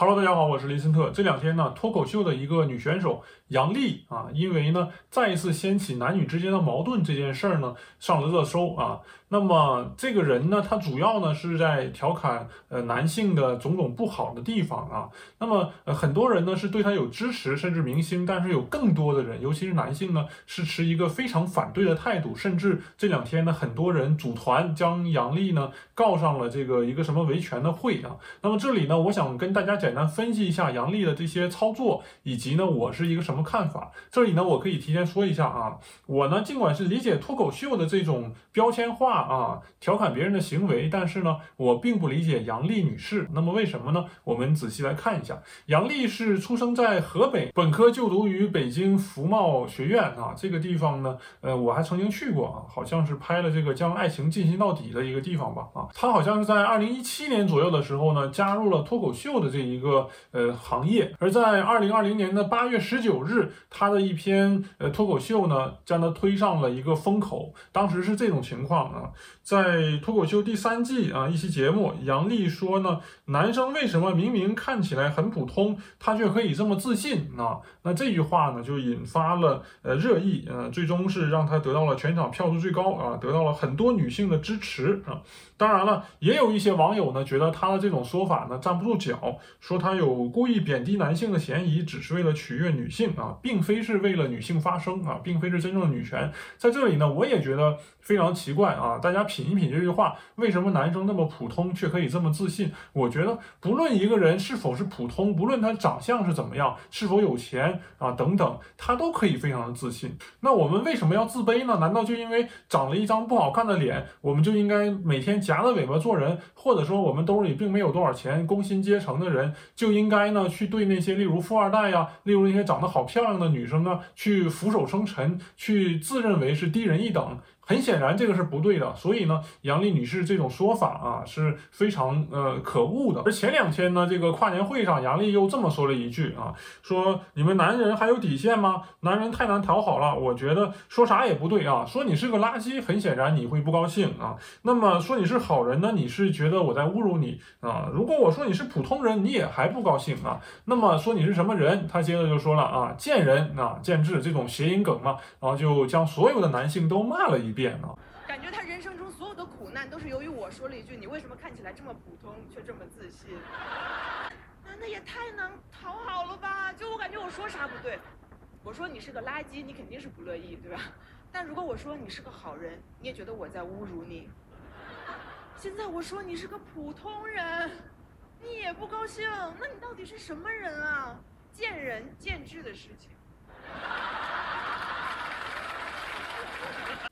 Hello，大家好，我是林森特。这两天呢，脱口秀的一个女选手杨笠啊，因为呢再一次掀起男女之间的矛盾这件事儿呢，上了热搜啊。那么这个人呢，他主要呢是在调侃呃男性的种种不好的地方啊。那么呃很多人呢是对他有支持，甚至明星，但是有更多的人，尤其是男性呢，是持一个非常反对的态度。甚至这两天呢，很多人组团将杨笠呢告上了这个一个什么维权的会啊。那么这里呢，我想跟大家讲。简单分析一下杨笠的这些操作，以及呢，我是一个什么看法？这里呢，我可以提前说一下啊，我呢，尽管是理解脱口秀的这种标签化啊，调侃别人的行为，但是呢，我并不理解杨笠女士。那么为什么呢？我们仔细来看一下，杨笠是出生在河北，本科就读于北京服贸学院啊，这个地方呢，呃，我还曾经去过啊，好像是拍了这个将爱情进行到底的一个地方吧啊，她好像是在二零一七年左右的时候呢，加入了脱口秀的这一。一个呃行业，而在二零二零年的八月十九日，他的一篇呃脱口秀呢，将他推上了一个风口。当时是这种情况啊，在脱口秀第三季啊一期节目，杨笠说呢，男生为什么明明看起来很普通，他却可以这么自信啊？那这句话呢，就引发了呃热议，呃，最终是让他得到了全场票数最高啊，得到了很多女性的支持啊。当然了，也有一些网友呢，觉得他的这种说法呢站不住脚。说他有故意贬低男性的嫌疑，只是为了取悦女性啊，并非是为了女性发声啊，并非是真正的女权。在这里呢，我也觉得非常奇怪啊。大家品一品这句话，为什么男生那么普通却可以这么自信？我觉得不论一个人是否是普通，不论他长相是怎么样，是否有钱啊等等，他都可以非常的自信。那我们为什么要自卑呢？难道就因为长了一张不好看的脸，我们就应该每天夹着尾巴做人？或者说我们兜里并没有多少钱，工薪阶层的人？就应该呢去对那些例如富二代呀，例如那些长得好漂亮的女生啊，去俯首称臣，去自认为是低人一等。很显然，这个是不对的。所以呢，杨丽女士这种说法啊是非常呃可恶的。而前两天呢，这个跨年会上，杨丽又这么说了一句啊，说你们男人还有底线吗？男人太难讨好了。我觉得说啥也不对啊。说你是个垃圾，很显然你会不高兴啊。那么说你是好人呢，你是觉得我在侮辱你啊？如果我说你是普通人，你也还不高兴啊？那么说你是什么人？他接着就说了啊，贱人啊，贱质这种谐音梗嘛，然后就将所有的男性都骂了一遍。变了，感觉他人生中所有的苦难都是由于我说了一句“你为什么看起来这么普通却这么自信”，那也太难讨好了吧？就我感觉我说啥不对，我说你是个垃圾，你肯定是不乐意，对吧？但如果我说你是个好人，你也觉得我在侮辱你。现在我说你是个普通人，你也不高兴，那你到底是什么人啊？见仁见智的事情。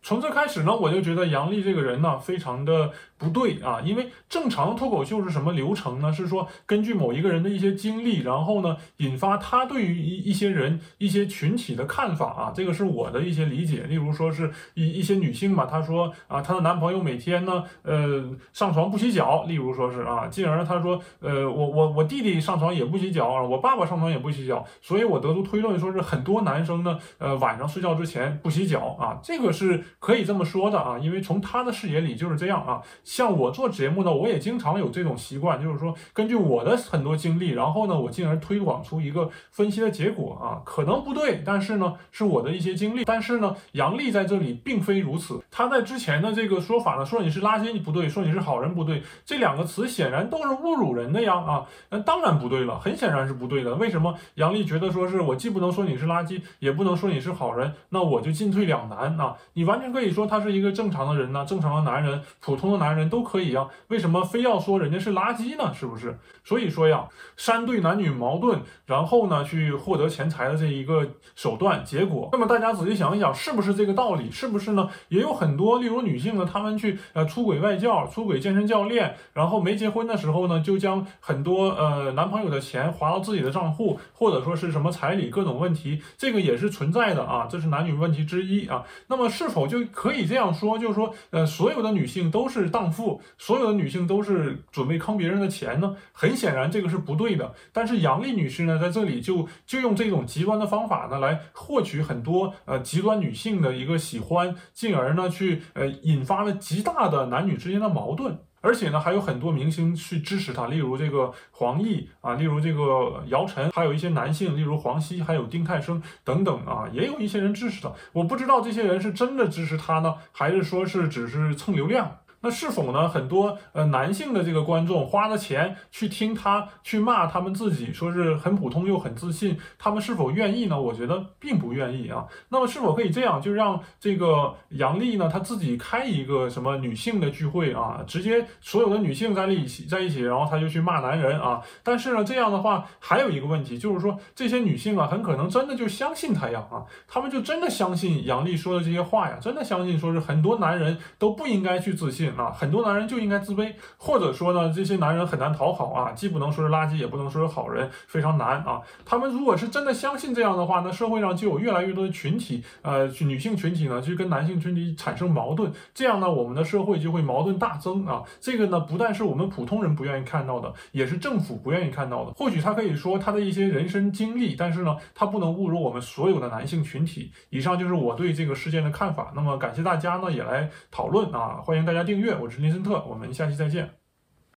从最开始呢，我就觉得杨笠这个人呢，非常的不对啊。因为正常脱口秀是什么流程呢？是说根据某一个人的一些经历，然后呢，引发他对于一一些人、一些群体的看法啊。这个是我的一些理解。例如说是一一些女性嘛，她说啊，她的男朋友每天呢，呃，上床不洗脚。例如说是啊，进而她说，呃，我我我弟弟上床也不洗脚啊，我爸爸上床也不洗脚。所以我得出推论，说是很多男生呢，呃，晚上睡觉之前不洗脚啊。这个是。可以这么说的啊，因为从他的视野里就是这样啊。像我做节目呢，我也经常有这种习惯，就是说根据我的很多经历，然后呢，我进而推广出一个分析的结果啊，可能不对，但是呢，是我的一些经历。但是呢，杨笠在这里并非如此，他在之前的这个说法呢，说你是垃圾你不对，说你是好人不对，这两个词显然都是侮辱人的呀啊，那当然不对了，很显然是不对的。为什么杨笠觉得说是我既不能说你是垃圾，也不能说你是好人，那我就进退两难啊？你完全。可以说他是一个正常的人呢，正常的男人，普通的男人都可以呀，为什么非要说人家是垃圾呢？是不是？所以说呀，煽对男女矛盾，然后呢去获得钱财的这一个手段，结果，那么大家仔细想一想，是不是这个道理？是不是呢？也有很多，例如女性呢，她们去呃出轨外教，出轨健身教练，然后没结婚的时候呢，就将很多呃男朋友的钱划到自己的账户，或者说是什么彩礼各种问题，这个也是存在的啊，这是男女问题之一啊。那么是否就就可以这样说，就是说，呃，所有的女性都是荡妇，所有的女性都是准备坑别人的钱呢？很显然，这个是不对的。但是杨丽女士呢，在这里就就用这种极端的方法呢，来获取很多呃极端女性的一个喜欢，进而呢去呃引发了极大的男女之间的矛盾。而且呢，还有很多明星去支持他，例如这个黄奕啊，例如这个姚晨，还有一些男性，例如黄西，还有丁太升等等啊，也有一些人支持他。我不知道这些人是真的支持他呢，还是说是只是蹭流量。那是否呢？很多呃男性的这个观众花了钱去听他去骂他们自己，说是很普通又很自信，他们是否愿意呢？我觉得并不愿意啊。那么是否可以这样，就让这个杨丽呢，她自己开一个什么女性的聚会啊，直接所有的女性在一起在一起，然后她就去骂男人啊？但是呢，这样的话还有一个问题，就是说这些女性啊，很可能真的就相信他呀啊，他们就真的相信杨丽说的这些话呀，真的相信说是很多男人都不应该去自信。啊，很多男人就应该自卑，或者说呢，这些男人很难讨好啊，既不能说是垃圾，也不能说是好人，非常难啊。他们如果是真的相信这样的话，那社会上就有越来越多的群体，呃，女性群体呢，去跟男性群体产生矛盾，这样呢，我们的社会就会矛盾大增啊。这个呢，不但是我们普通人不愿意看到的，也是政府不愿意看到的。或许他可以说他的一些人生经历，但是呢，他不能侮辱我们所有的男性群体。以上就是我对这个事件的看法。那么感谢大家呢，也来讨论啊，欢迎大家订阅。我是林森特，我们下期再见。